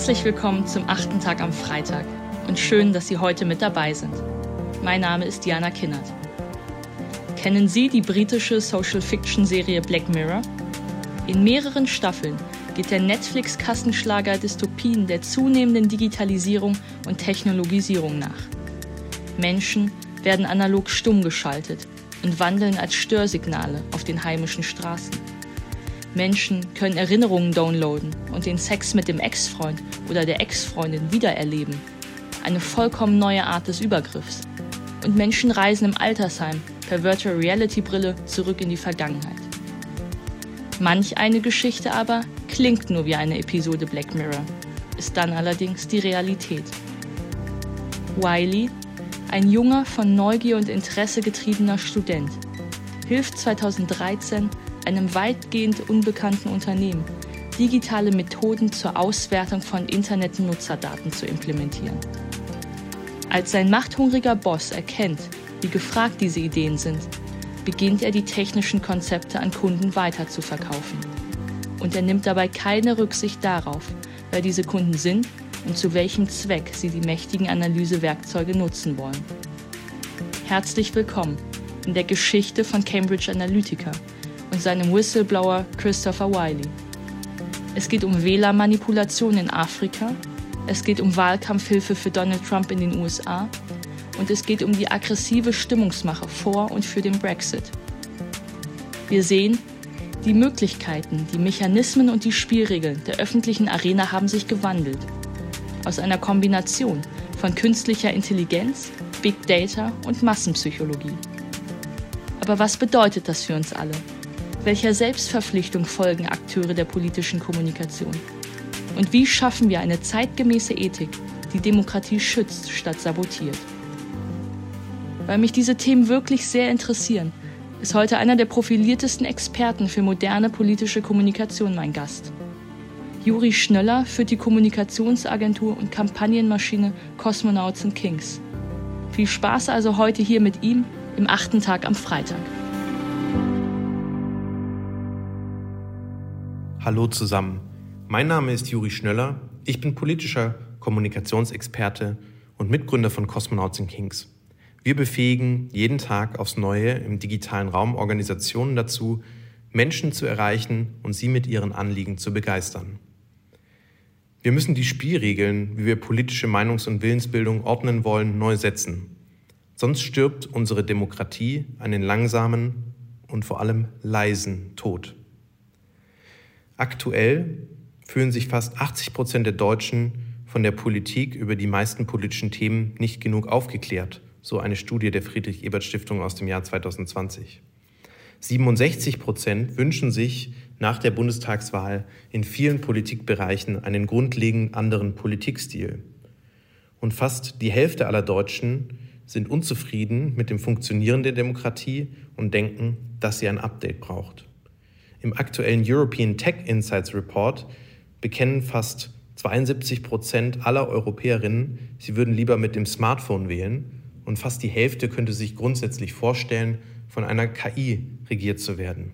Herzlich willkommen zum achten Tag am Freitag und schön, dass Sie heute mit dabei sind. Mein Name ist Diana Kinnert. Kennen Sie die britische Social-Fiction-Serie Black Mirror? In mehreren Staffeln geht der Netflix-Kassenschlager Dystopien der zunehmenden Digitalisierung und Technologisierung nach. Menschen werden analog stumm geschaltet und wandeln als Störsignale auf den heimischen Straßen. Menschen können Erinnerungen downloaden und den Sex mit dem Ex-Freund oder der Ex-Freundin wiedererleben. Eine vollkommen neue Art des Übergriffs. Und Menschen reisen im Altersheim per Virtual Reality Brille zurück in die Vergangenheit. Manch eine Geschichte aber klingt nur wie eine Episode Black Mirror, ist dann allerdings die Realität. Wiley, ein junger, von Neugier und Interesse getriebener Student, hilft 2013 einem weitgehend unbekannten Unternehmen, digitale Methoden zur Auswertung von Internet-Nutzerdaten zu implementieren. Als sein machthungriger Boss erkennt, wie gefragt diese Ideen sind, beginnt er die technischen Konzepte an Kunden weiterzuverkaufen. Und er nimmt dabei keine Rücksicht darauf, wer diese Kunden sind und zu welchem Zweck sie die mächtigen Analysewerkzeuge nutzen wollen. Herzlich willkommen in der Geschichte von Cambridge Analytica und seinem Whistleblower Christopher Wiley. Es geht um Wählermanipulation in Afrika, es geht um Wahlkampfhilfe für Donald Trump in den USA und es geht um die aggressive Stimmungsmache vor und für den Brexit. Wir sehen, die Möglichkeiten, die Mechanismen und die Spielregeln der öffentlichen Arena haben sich gewandelt. Aus einer Kombination von künstlicher Intelligenz, Big Data und Massenpsychologie. Aber was bedeutet das für uns alle? Welcher Selbstverpflichtung folgen Akteure der politischen Kommunikation? Und wie schaffen wir eine zeitgemäße Ethik, die Demokratie schützt statt sabotiert? Weil mich diese Themen wirklich sehr interessieren, ist heute einer der profiliertesten Experten für moderne politische Kommunikation mein Gast. Juri Schnöller führt die Kommunikationsagentur und Kampagnenmaschine Cosmonauts Kings. Viel Spaß also heute hier mit ihm im achten Tag am Freitag. Hallo zusammen. Mein Name ist Juri Schnöller. Ich bin politischer Kommunikationsexperte und Mitgründer von Cosmonauts and Kings. Wir befähigen jeden Tag aufs Neue im digitalen Raum Organisationen dazu, Menschen zu erreichen und sie mit ihren Anliegen zu begeistern. Wir müssen die Spielregeln, wie wir politische Meinungs- und Willensbildung ordnen wollen, neu setzen. Sonst stirbt unsere Demokratie einen langsamen und vor allem leisen Tod. Aktuell fühlen sich fast 80 Prozent der Deutschen von der Politik über die meisten politischen Themen nicht genug aufgeklärt, so eine Studie der Friedrich-Ebert-Stiftung aus dem Jahr 2020. 67 Prozent wünschen sich nach der Bundestagswahl in vielen Politikbereichen einen grundlegend anderen Politikstil. Und fast die Hälfte aller Deutschen sind unzufrieden mit dem Funktionieren der Demokratie und denken, dass sie ein Update braucht. Im aktuellen European Tech Insights Report bekennen fast 72 Prozent aller Europäerinnen, sie würden lieber mit dem Smartphone wählen und fast die Hälfte könnte sich grundsätzlich vorstellen, von einer KI regiert zu werden.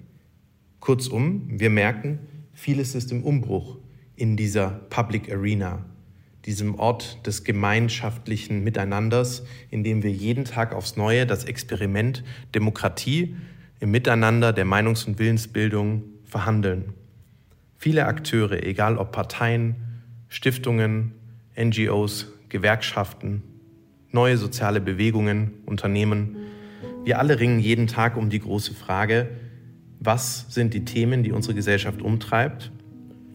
Kurzum, wir merken, vieles ist im Umbruch in dieser Public Arena, diesem Ort des gemeinschaftlichen Miteinanders, in dem wir jeden Tag aufs Neue das Experiment Demokratie im Miteinander der Meinungs- und Willensbildung verhandeln. Viele Akteure, egal ob Parteien, Stiftungen, NGOs, Gewerkschaften, neue soziale Bewegungen, Unternehmen, wir alle ringen jeden Tag um die große Frage, was sind die Themen, die unsere Gesellschaft umtreibt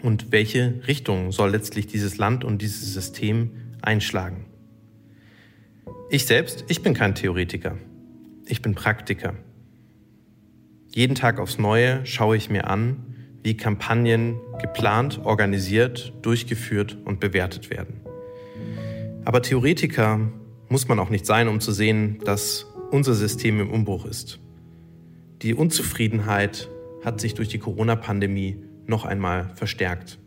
und welche Richtung soll letztlich dieses Land und dieses System einschlagen. Ich selbst, ich bin kein Theoretiker, ich bin Praktiker. Jeden Tag aufs Neue schaue ich mir an, wie Kampagnen geplant, organisiert, durchgeführt und bewertet werden. Aber Theoretiker muss man auch nicht sein, um zu sehen, dass unser System im Umbruch ist. Die Unzufriedenheit hat sich durch die Corona-Pandemie noch einmal verstärkt.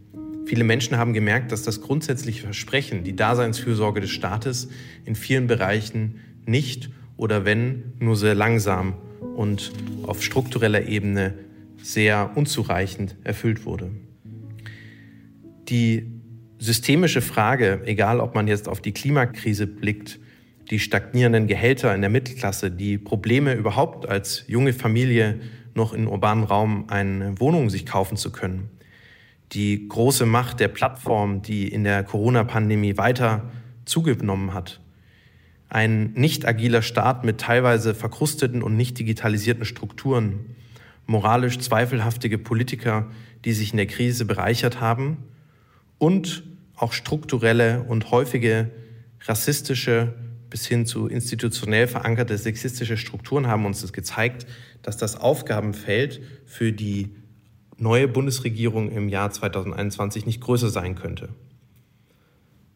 Viele Menschen haben gemerkt, dass das grundsätzliche Versprechen, die Daseinsfürsorge des Staates in vielen Bereichen nicht oder wenn nur sehr langsam und auf struktureller Ebene sehr unzureichend erfüllt wurde. Die systemische Frage, egal ob man jetzt auf die Klimakrise blickt, die stagnierenden Gehälter in der Mittelklasse, die Probleme überhaupt als junge Familie noch in urbanen Raum eine Wohnung sich kaufen zu können, die große Macht der Plattform, die in der Corona-Pandemie weiter zugenommen hat, ein nicht agiler Staat mit teilweise verkrusteten und nicht digitalisierten Strukturen, moralisch zweifelhaftige Politiker, die sich in der Krise bereichert haben und auch strukturelle und häufige rassistische bis hin zu institutionell verankerte sexistische Strukturen haben uns das gezeigt, dass das Aufgabenfeld für die neue Bundesregierung im Jahr 2021 nicht größer sein könnte.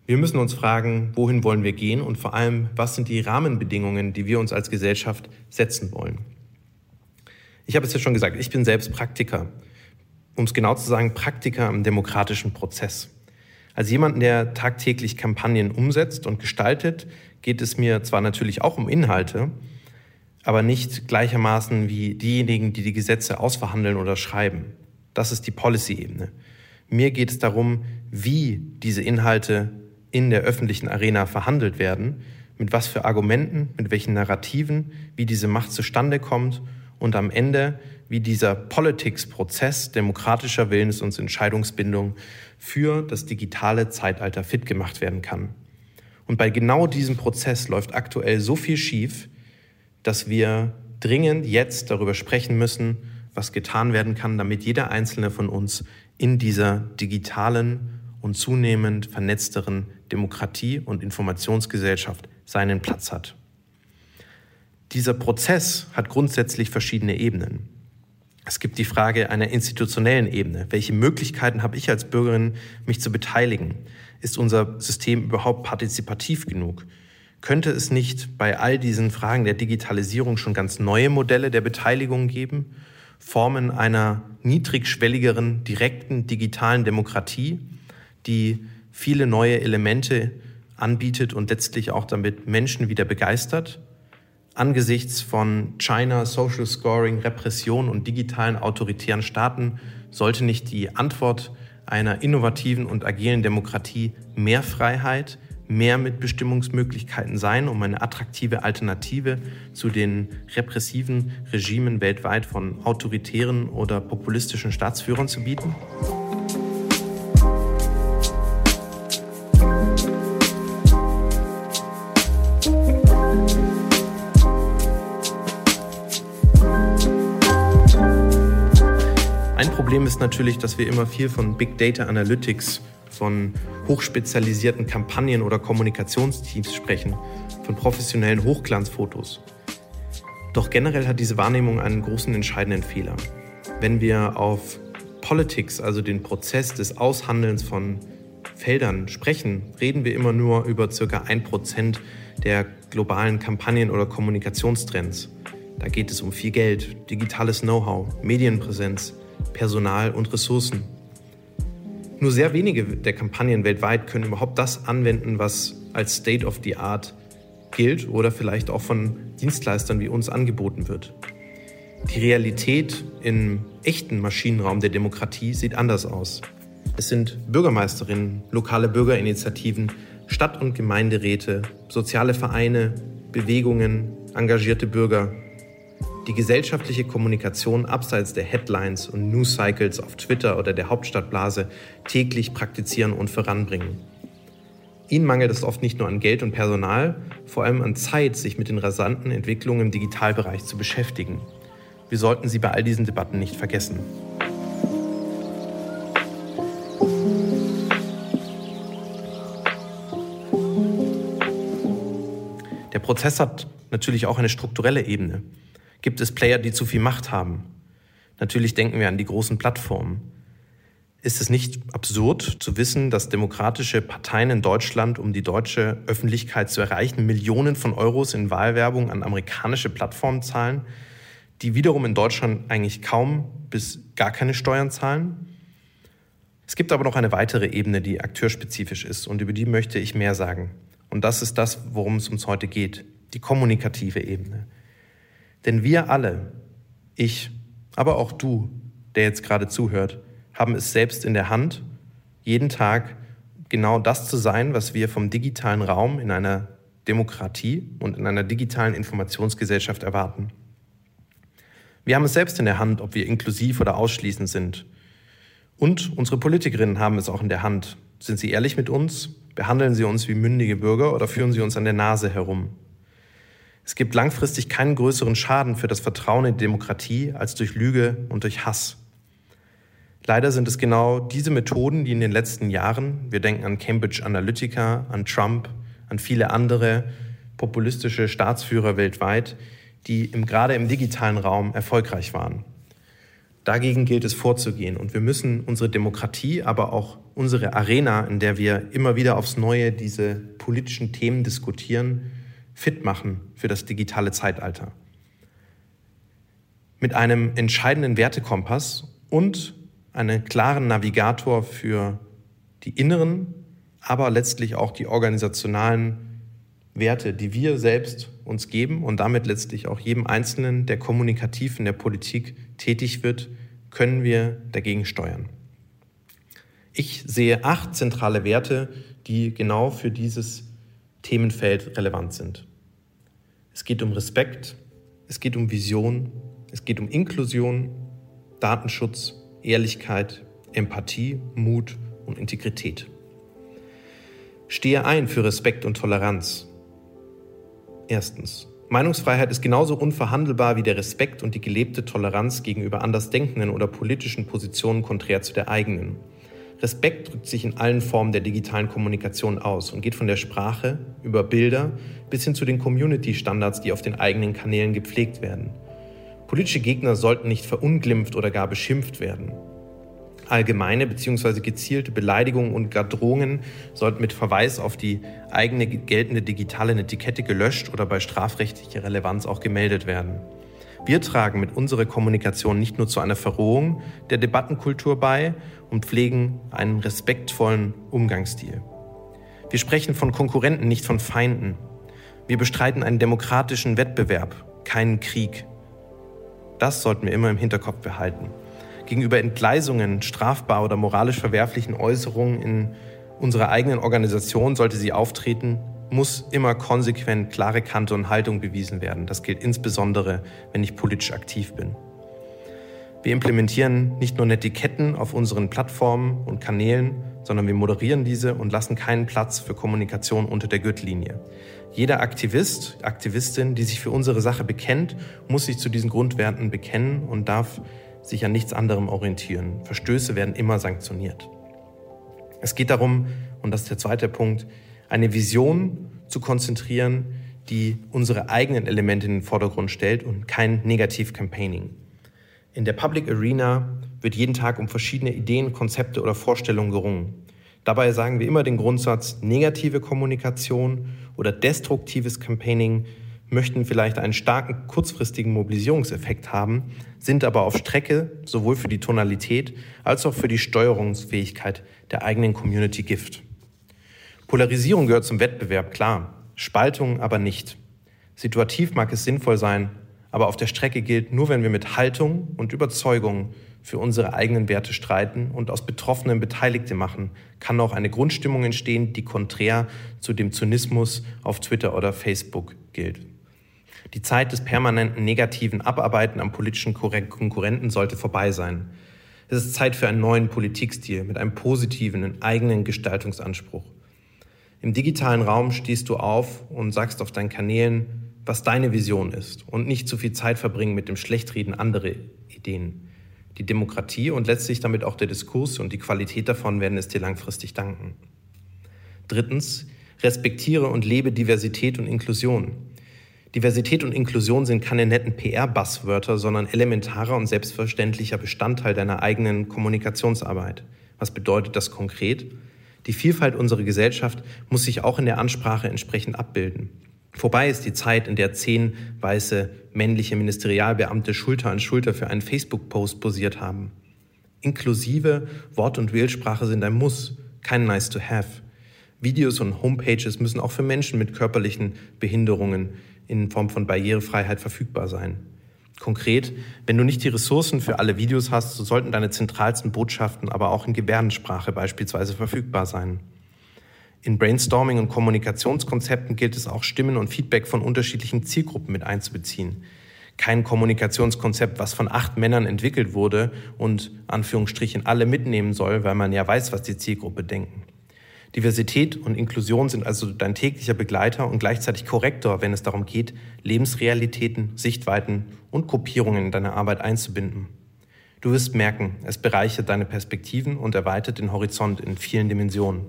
Wir müssen uns fragen, wohin wollen wir gehen und vor allem, was sind die Rahmenbedingungen, die wir uns als Gesellschaft setzen wollen. Ich habe es ja schon gesagt, ich bin selbst Praktiker. Um es genau zu sagen, Praktiker im demokratischen Prozess. Als jemand, der tagtäglich Kampagnen umsetzt und gestaltet, geht es mir zwar natürlich auch um Inhalte, aber nicht gleichermaßen wie diejenigen, die die Gesetze ausverhandeln oder schreiben. Das ist die Policy-Ebene. Mir geht es darum, wie diese Inhalte in der öffentlichen Arena verhandelt werden, mit was für Argumenten, mit welchen Narrativen, wie diese Macht zustande kommt und am Ende, wie dieser Politics-Prozess demokratischer Willens- und Entscheidungsbindung für das digitale Zeitalter fit gemacht werden kann. Und bei genau diesem Prozess läuft aktuell so viel schief, dass wir dringend jetzt darüber sprechen müssen, was getan werden kann, damit jeder einzelne von uns in dieser digitalen und zunehmend vernetzteren Demokratie und Informationsgesellschaft seinen Platz hat. Dieser Prozess hat grundsätzlich verschiedene Ebenen. Es gibt die Frage einer institutionellen Ebene. Welche Möglichkeiten habe ich als Bürgerin, mich zu beteiligen? Ist unser System überhaupt partizipativ genug? Könnte es nicht bei all diesen Fragen der Digitalisierung schon ganz neue Modelle der Beteiligung geben? Formen einer niedrigschwelligeren, direkten digitalen Demokratie, die viele neue Elemente anbietet und letztlich auch damit Menschen wieder begeistert? Angesichts von China, Social Scoring, Repression und digitalen autoritären Staaten sollte nicht die Antwort einer innovativen und agilen Demokratie mehr Freiheit, mehr Mitbestimmungsmöglichkeiten sein, um eine attraktive Alternative zu den repressiven Regimen weltweit von autoritären oder populistischen Staatsführern zu bieten? Problem ist natürlich, dass wir immer viel von Big Data Analytics, von hochspezialisierten Kampagnen oder Kommunikationsteams sprechen, von professionellen Hochglanzfotos. Doch generell hat diese Wahrnehmung einen großen entscheidenden Fehler. Wenn wir auf Politics, also den Prozess des Aushandelns von Feldern sprechen, reden wir immer nur über ca. 1% der globalen Kampagnen oder Kommunikationstrends. Da geht es um viel Geld, digitales Know-how, Medienpräsenz, Personal und Ressourcen. Nur sehr wenige der Kampagnen weltweit können überhaupt das anwenden, was als State of the Art gilt oder vielleicht auch von Dienstleistern wie uns angeboten wird. Die Realität im echten Maschinenraum der Demokratie sieht anders aus. Es sind Bürgermeisterinnen, lokale Bürgerinitiativen, Stadt- und Gemeinderäte, soziale Vereine, Bewegungen, engagierte Bürger, die gesellschaftliche Kommunikation abseits der Headlines und News Cycles auf Twitter oder der Hauptstadtblase täglich praktizieren und voranbringen. Ihnen mangelt es oft nicht nur an Geld und Personal, vor allem an Zeit, sich mit den rasanten Entwicklungen im Digitalbereich zu beschäftigen. Wir sollten sie bei all diesen Debatten nicht vergessen. Der Prozess hat natürlich auch eine strukturelle Ebene. Gibt es Player, die zu viel Macht haben? Natürlich denken wir an die großen Plattformen. Ist es nicht absurd zu wissen, dass demokratische Parteien in Deutschland, um die deutsche Öffentlichkeit zu erreichen, Millionen von Euros in Wahlwerbung an amerikanische Plattformen zahlen, die wiederum in Deutschland eigentlich kaum bis gar keine Steuern zahlen? Es gibt aber noch eine weitere Ebene, die akteurspezifisch ist und über die möchte ich mehr sagen. Und das ist das, worum es uns heute geht, die kommunikative Ebene. Denn wir alle, ich, aber auch du, der jetzt gerade zuhört, haben es selbst in der Hand, jeden Tag genau das zu sein, was wir vom digitalen Raum in einer Demokratie und in einer digitalen Informationsgesellschaft erwarten. Wir haben es selbst in der Hand, ob wir inklusiv oder ausschließend sind. Und unsere Politikerinnen haben es auch in der Hand. Sind sie ehrlich mit uns? Behandeln sie uns wie mündige Bürger oder führen sie uns an der Nase herum? Es gibt langfristig keinen größeren Schaden für das Vertrauen in die Demokratie als durch Lüge und durch Hass. Leider sind es genau diese Methoden, die in den letzten Jahren, wir denken an Cambridge Analytica, an Trump, an viele andere populistische Staatsführer weltweit, die im, gerade im digitalen Raum erfolgreich waren. Dagegen gilt es vorzugehen und wir müssen unsere Demokratie, aber auch unsere Arena, in der wir immer wieder aufs Neue diese politischen Themen diskutieren, fit machen für das digitale Zeitalter. Mit einem entscheidenden Wertekompass und einem klaren Navigator für die inneren, aber letztlich auch die organisationalen Werte, die wir selbst uns geben und damit letztlich auch jedem Einzelnen, der kommunikativ in der Politik tätig wird, können wir dagegen steuern. Ich sehe acht zentrale Werte, die genau für dieses Themenfeld relevant sind. Es geht um Respekt, es geht um Vision, es geht um Inklusion, Datenschutz, Ehrlichkeit, Empathie, Mut und Integrität. Stehe ein für Respekt und Toleranz. Erstens. Meinungsfreiheit ist genauso unverhandelbar wie der Respekt und die gelebte Toleranz gegenüber Andersdenkenden oder politischen Positionen konträr zu der eigenen. Respekt drückt sich in allen Formen der digitalen Kommunikation aus und geht von der Sprache über Bilder bis hin zu den Community-Standards, die auf den eigenen Kanälen gepflegt werden. Politische Gegner sollten nicht verunglimpft oder gar beschimpft werden. Allgemeine bzw. gezielte Beleidigungen und gar Drohungen sollten mit Verweis auf die eigene geltende digitale Etikette gelöscht oder bei strafrechtlicher Relevanz auch gemeldet werden. Wir tragen mit unserer Kommunikation nicht nur zu einer Verrohung der Debattenkultur bei und pflegen einen respektvollen Umgangsstil. Wir sprechen von Konkurrenten, nicht von Feinden. Wir bestreiten einen demokratischen Wettbewerb, keinen Krieg. Das sollten wir immer im Hinterkopf behalten. Gegenüber Entgleisungen, strafbar oder moralisch verwerflichen Äußerungen in unserer eigenen Organisation sollte sie auftreten, muss immer konsequent klare Kante und Haltung bewiesen werden. Das gilt insbesondere, wenn ich politisch aktiv bin. Wir implementieren nicht nur Netiketten auf unseren Plattformen und Kanälen, sondern wir moderieren diese und lassen keinen Platz für Kommunikation unter der Gürtellinie. Jeder Aktivist, Aktivistin, die sich für unsere Sache bekennt, muss sich zu diesen Grundwerten bekennen und darf sich an nichts anderem orientieren. Verstöße werden immer sanktioniert. Es geht darum, und das ist der zweite Punkt, eine Vision zu konzentrieren, die unsere eigenen Elemente in den Vordergrund stellt und kein Negativ-Campaigning. In der Public Arena wird jeden Tag um verschiedene Ideen, Konzepte oder Vorstellungen gerungen. Dabei sagen wir immer den Grundsatz, negative Kommunikation oder destruktives Campaigning möchten vielleicht einen starken kurzfristigen Mobilisierungseffekt haben, sind aber auf Strecke sowohl für die Tonalität als auch für die Steuerungsfähigkeit der eigenen Community Gift. Polarisierung gehört zum Wettbewerb, klar, Spaltung aber nicht. Situativ mag es sinnvoll sein, aber auf der Strecke gilt, nur wenn wir mit Haltung und Überzeugung für unsere eigenen Werte streiten und aus Betroffenen Beteiligte machen, kann auch eine Grundstimmung entstehen, die konträr zu dem Zynismus auf Twitter oder Facebook gilt. Die Zeit des permanenten negativen Abarbeiten am politischen Konkurrenten sollte vorbei sein. Es ist Zeit für einen neuen Politikstil mit einem positiven, eigenen Gestaltungsanspruch. Im digitalen Raum stehst du auf und sagst auf deinen Kanälen, was deine Vision ist und nicht zu viel Zeit verbringen mit dem Schlechtreden anderer Ideen. Die Demokratie und letztlich damit auch der Diskurs und die Qualität davon werden es dir langfristig danken. Drittens, respektiere und lebe Diversität und Inklusion. Diversität und Inklusion sind keine netten PR-Buzzwörter, sondern elementarer und selbstverständlicher Bestandteil deiner eigenen Kommunikationsarbeit. Was bedeutet das konkret? Die Vielfalt unserer Gesellschaft muss sich auch in der Ansprache entsprechend abbilden. Vorbei ist die Zeit, in der zehn weiße männliche Ministerialbeamte Schulter an Schulter für einen Facebook-Post posiert haben. Inklusive Wort- und Wählsprache sind ein Muss, kein Nice to Have. Videos und Homepages müssen auch für Menschen mit körperlichen Behinderungen in Form von Barrierefreiheit verfügbar sein. Konkret, wenn du nicht die Ressourcen für alle Videos hast, so sollten deine zentralsten Botschaften aber auch in Gebärdensprache beispielsweise verfügbar sein. In Brainstorming und Kommunikationskonzepten gilt es auch, Stimmen und Feedback von unterschiedlichen Zielgruppen mit einzubeziehen. Kein Kommunikationskonzept, was von acht Männern entwickelt wurde und Anführungsstrichen alle mitnehmen soll, weil man ja weiß, was die Zielgruppe denken. Diversität und Inklusion sind also dein täglicher Begleiter und gleichzeitig Korrektor, wenn es darum geht, Lebensrealitäten, Sichtweiten und Gruppierungen in deine Arbeit einzubinden. Du wirst merken, es bereichert deine Perspektiven und erweitert den Horizont in vielen Dimensionen.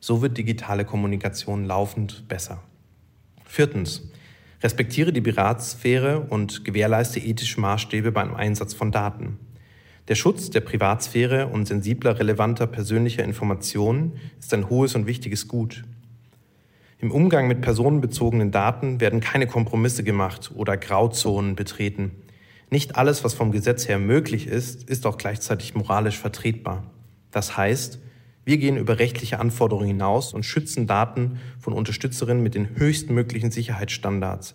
So wird digitale Kommunikation laufend besser. Viertens. Respektiere die Privatsphäre und gewährleiste ethische Maßstäbe beim Einsatz von Daten. Der Schutz der Privatsphäre und sensibler, relevanter persönlicher Informationen ist ein hohes und wichtiges Gut. Im Umgang mit personenbezogenen Daten werden keine Kompromisse gemacht oder Grauzonen betreten. Nicht alles, was vom Gesetz her möglich ist, ist auch gleichzeitig moralisch vertretbar. Das heißt, wir gehen über rechtliche Anforderungen hinaus und schützen Daten von Unterstützerinnen mit den höchstmöglichen Sicherheitsstandards.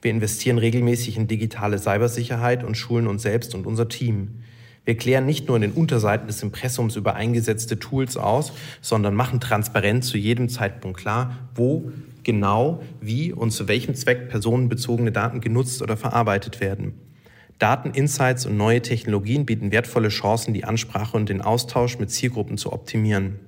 Wir investieren regelmäßig in digitale Cybersicherheit und schulen uns selbst und unser Team. Wir klären nicht nur in den Unterseiten des Impressums über eingesetzte Tools aus, sondern machen transparent zu jedem Zeitpunkt klar, wo genau, wie und zu welchem Zweck personenbezogene Daten genutzt oder verarbeitet werden. Dateninsights und neue Technologien bieten wertvolle Chancen, die Ansprache und den Austausch mit Zielgruppen zu optimieren.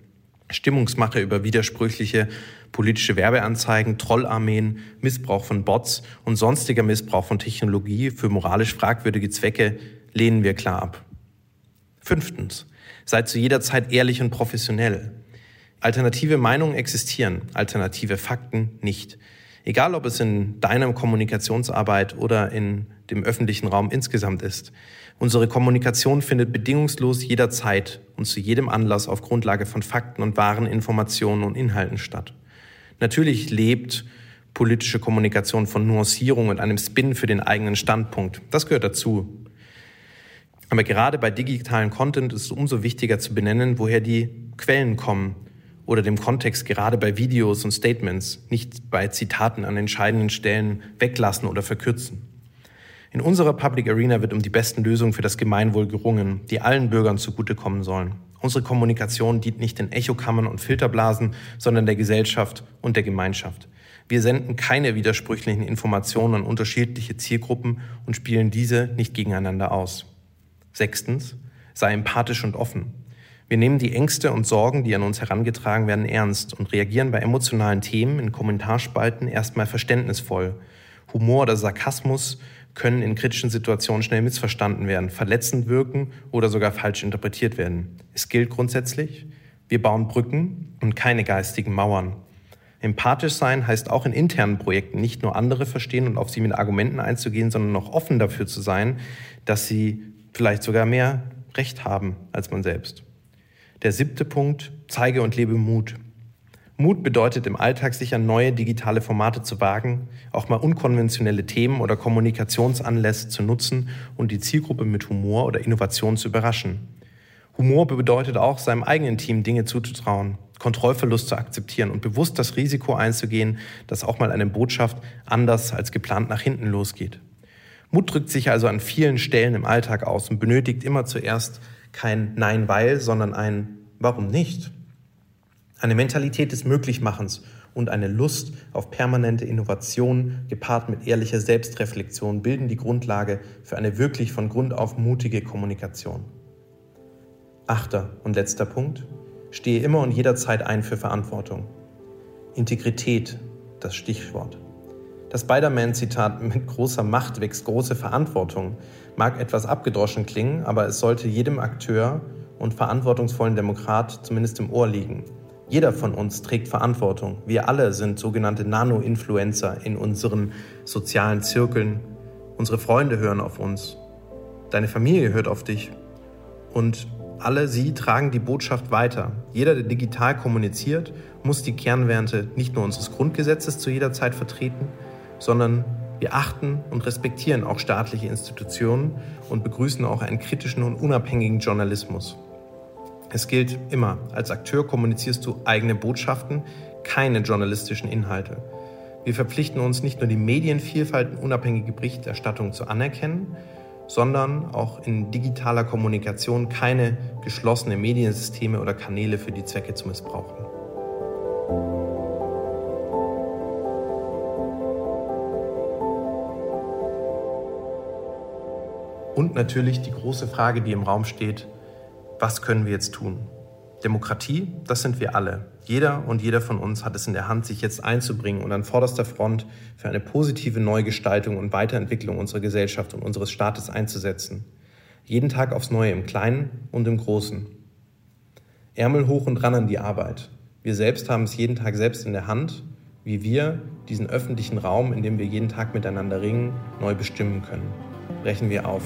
Stimmungsmache über widersprüchliche politische Werbeanzeigen, Trollarmeen, Missbrauch von Bots und sonstiger Missbrauch von Technologie für moralisch fragwürdige Zwecke lehnen wir klar ab. Fünftens, seid zu jeder Zeit ehrlich und professionell. Alternative Meinungen existieren, alternative Fakten nicht. Egal, ob es in deiner Kommunikationsarbeit oder in dem öffentlichen Raum insgesamt ist. Unsere Kommunikation findet bedingungslos jederzeit und zu jedem Anlass auf Grundlage von Fakten und wahren Informationen und Inhalten statt. Natürlich lebt politische Kommunikation von Nuancierung und einem Spin für den eigenen Standpunkt. Das gehört dazu. Aber gerade bei digitalen Content ist es umso wichtiger zu benennen, woher die Quellen kommen oder dem Kontext gerade bei Videos und Statements, nicht bei Zitaten an entscheidenden Stellen weglassen oder verkürzen. In unserer Public Arena wird um die besten Lösungen für das Gemeinwohl gerungen, die allen Bürgern zugutekommen sollen. Unsere Kommunikation dient nicht den Echokammern und Filterblasen, sondern der Gesellschaft und der Gemeinschaft. Wir senden keine widersprüchlichen Informationen an unterschiedliche Zielgruppen und spielen diese nicht gegeneinander aus. Sechstens, sei empathisch und offen. Wir nehmen die Ängste und Sorgen, die an uns herangetragen werden, ernst und reagieren bei emotionalen Themen in Kommentarspalten erstmal verständnisvoll. Humor oder Sarkasmus können in kritischen Situationen schnell missverstanden werden, verletzend wirken oder sogar falsch interpretiert werden. Es gilt grundsätzlich, wir bauen Brücken und keine geistigen Mauern. Empathisch sein heißt auch in internen Projekten nicht nur andere verstehen und auf sie mit Argumenten einzugehen, sondern auch offen dafür zu sein, dass sie vielleicht sogar mehr Recht haben als man selbst. Der siebte Punkt, zeige und lebe Mut. Mut bedeutet im Alltag sicher neue digitale Formate zu wagen, auch mal unkonventionelle Themen oder Kommunikationsanlässe zu nutzen und die Zielgruppe mit Humor oder Innovation zu überraschen. Humor bedeutet auch, seinem eigenen Team Dinge zuzutrauen, Kontrollverlust zu akzeptieren und bewusst das Risiko einzugehen, dass auch mal eine Botschaft anders als geplant nach hinten losgeht. Mut drückt sich also an vielen Stellen im Alltag aus und benötigt immer zuerst kein Nein, weil, sondern ein Warum nicht? Eine Mentalität des Möglichmachens und eine Lust auf permanente Innovation gepaart mit ehrlicher Selbstreflexion bilden die Grundlage für eine wirklich von Grund auf mutige Kommunikation. Achter und letzter Punkt. Stehe immer und jederzeit ein für Verantwortung. Integrität, das Stichwort. Das Spider-Man-Zitat mit großer Macht wächst große Verantwortung mag etwas abgedroschen klingen, aber es sollte jedem Akteur und verantwortungsvollen Demokrat zumindest im Ohr liegen. Jeder von uns trägt Verantwortung. Wir alle sind sogenannte Nano-Influencer in unseren sozialen Zirkeln. Unsere Freunde hören auf uns. Deine Familie hört auf dich. Und alle sie tragen die Botschaft weiter. Jeder, der digital kommuniziert, muss die Kernwerte nicht nur unseres Grundgesetzes zu jeder Zeit vertreten, sondern wir achten und respektieren auch staatliche Institutionen und begrüßen auch einen kritischen und unabhängigen Journalismus. Es gilt immer, als Akteur kommunizierst du eigene Botschaften, keine journalistischen Inhalte. Wir verpflichten uns nicht nur die Medienvielfalt und unabhängige Berichterstattung zu anerkennen, sondern auch in digitaler Kommunikation keine geschlossene Mediensysteme oder Kanäle für die Zwecke zu missbrauchen. Und natürlich die große Frage, die im Raum steht, was können wir jetzt tun? Demokratie, das sind wir alle. Jeder und jeder von uns hat es in der Hand, sich jetzt einzubringen und an vorderster Front für eine positive Neugestaltung und Weiterentwicklung unserer Gesellschaft und unseres Staates einzusetzen. Jeden Tag aufs Neue im Kleinen und im Großen. Ärmel hoch und ran an die Arbeit. Wir selbst haben es jeden Tag selbst in der Hand, wie wir diesen öffentlichen Raum, in dem wir jeden Tag miteinander ringen, neu bestimmen können. Brechen wir auf.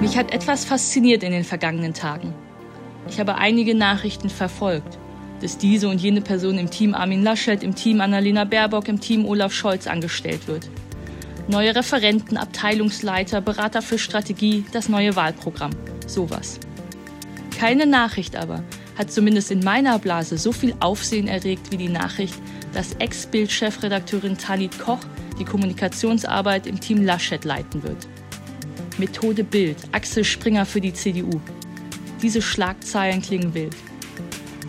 Mich hat etwas fasziniert in den vergangenen Tagen. Ich habe einige Nachrichten verfolgt, dass diese und jene Person im Team Armin Laschet, im Team Annalena Baerbock, im Team Olaf Scholz angestellt wird. Neue Referenten, Abteilungsleiter, Berater für Strategie, das neue Wahlprogramm. Sowas. Keine Nachricht aber hat zumindest in meiner Blase so viel Aufsehen erregt wie die Nachricht, dass Ex-Bild-Chefredakteurin Tanit Koch die Kommunikationsarbeit im Team Laschet leiten wird. Methode Bild, Axel Springer für die CDU. Diese Schlagzeilen klingen wild.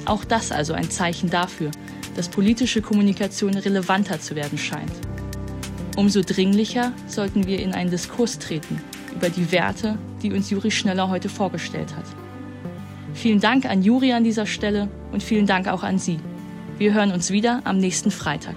Auch das also ein Zeichen dafür, dass politische Kommunikation relevanter zu werden scheint. Umso dringlicher sollten wir in einen Diskurs treten über die Werte, die uns Juri Schneller heute vorgestellt hat. Vielen Dank an Juri an dieser Stelle und vielen Dank auch an Sie. Wir hören uns wieder am nächsten Freitag.